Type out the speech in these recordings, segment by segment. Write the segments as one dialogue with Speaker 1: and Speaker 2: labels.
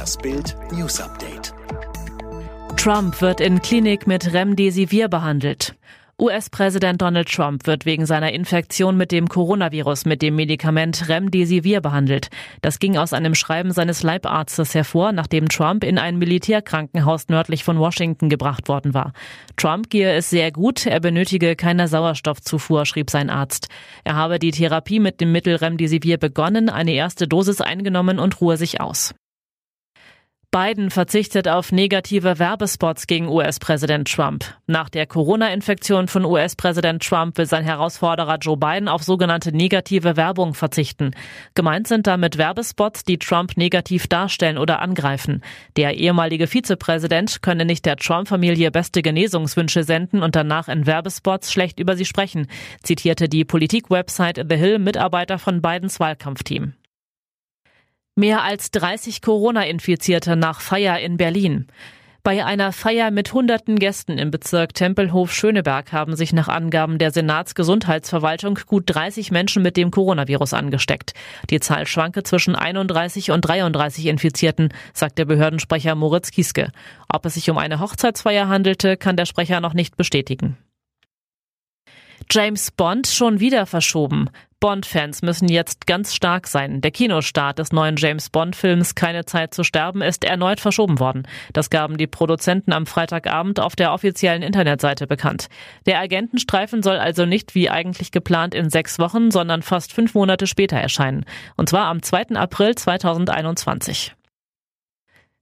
Speaker 1: Das Bild News Update.
Speaker 2: Trump wird in Klinik mit Remdesivir behandelt. US-Präsident Donald Trump wird wegen seiner Infektion mit dem Coronavirus mit dem Medikament Remdesivir behandelt. Das ging aus einem Schreiben seines Leibarztes hervor, nachdem Trump in ein Militärkrankenhaus nördlich von Washington gebracht worden war. Trump gehe es sehr gut, er benötige keine Sauerstoffzufuhr, schrieb sein Arzt. Er habe die Therapie mit dem Mittel Remdesivir begonnen, eine erste Dosis eingenommen und ruhe sich aus. Biden verzichtet auf negative Werbespots gegen US-Präsident Trump. Nach der Corona-Infektion von US-Präsident Trump will sein Herausforderer Joe Biden auf sogenannte negative Werbung verzichten. Gemeint sind damit Werbespots, die Trump negativ darstellen oder angreifen. Der ehemalige Vizepräsident könne nicht der Trump-Familie beste Genesungswünsche senden und danach in Werbespots schlecht über sie sprechen, zitierte die Politik-Website The Hill Mitarbeiter von Bidens Wahlkampfteam. Mehr als 30 Corona-Infizierte nach Feier in Berlin. Bei einer Feier mit hunderten Gästen im Bezirk Tempelhof-Schöneberg haben sich nach Angaben der Senatsgesundheitsverwaltung gut 30 Menschen mit dem Coronavirus angesteckt. Die Zahl schwanke zwischen 31 und 33 Infizierten, sagt der Behördensprecher Moritz Kieske. Ob es sich um eine Hochzeitsfeier handelte, kann der Sprecher noch nicht bestätigen. James Bond schon wieder verschoben. Bond-Fans müssen jetzt ganz stark sein. Der Kinostart des neuen James Bond-Films Keine Zeit zu sterben ist erneut verschoben worden. Das gaben die Produzenten am Freitagabend auf der offiziellen Internetseite bekannt. Der Agentenstreifen soll also nicht wie eigentlich geplant in sechs Wochen, sondern fast fünf Monate später erscheinen. Und zwar am 2. April 2021.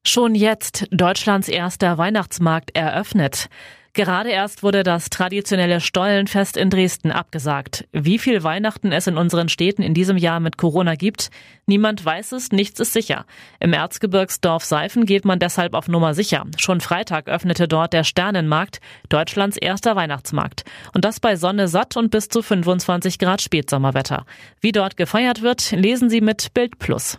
Speaker 2: Schon jetzt Deutschlands erster Weihnachtsmarkt eröffnet. Gerade erst wurde das traditionelle Stollenfest in Dresden abgesagt. Wie viel Weihnachten es in unseren Städten in diesem Jahr mit Corona gibt, niemand weiß es, nichts ist sicher. Im Erzgebirgsdorf Seifen geht man deshalb auf Nummer sicher. Schon Freitag öffnete dort der Sternenmarkt, Deutschlands erster Weihnachtsmarkt. Und das bei Sonne satt und bis zu 25 Grad Spätsommerwetter. Wie dort gefeiert wird, lesen Sie mit Bild Plus.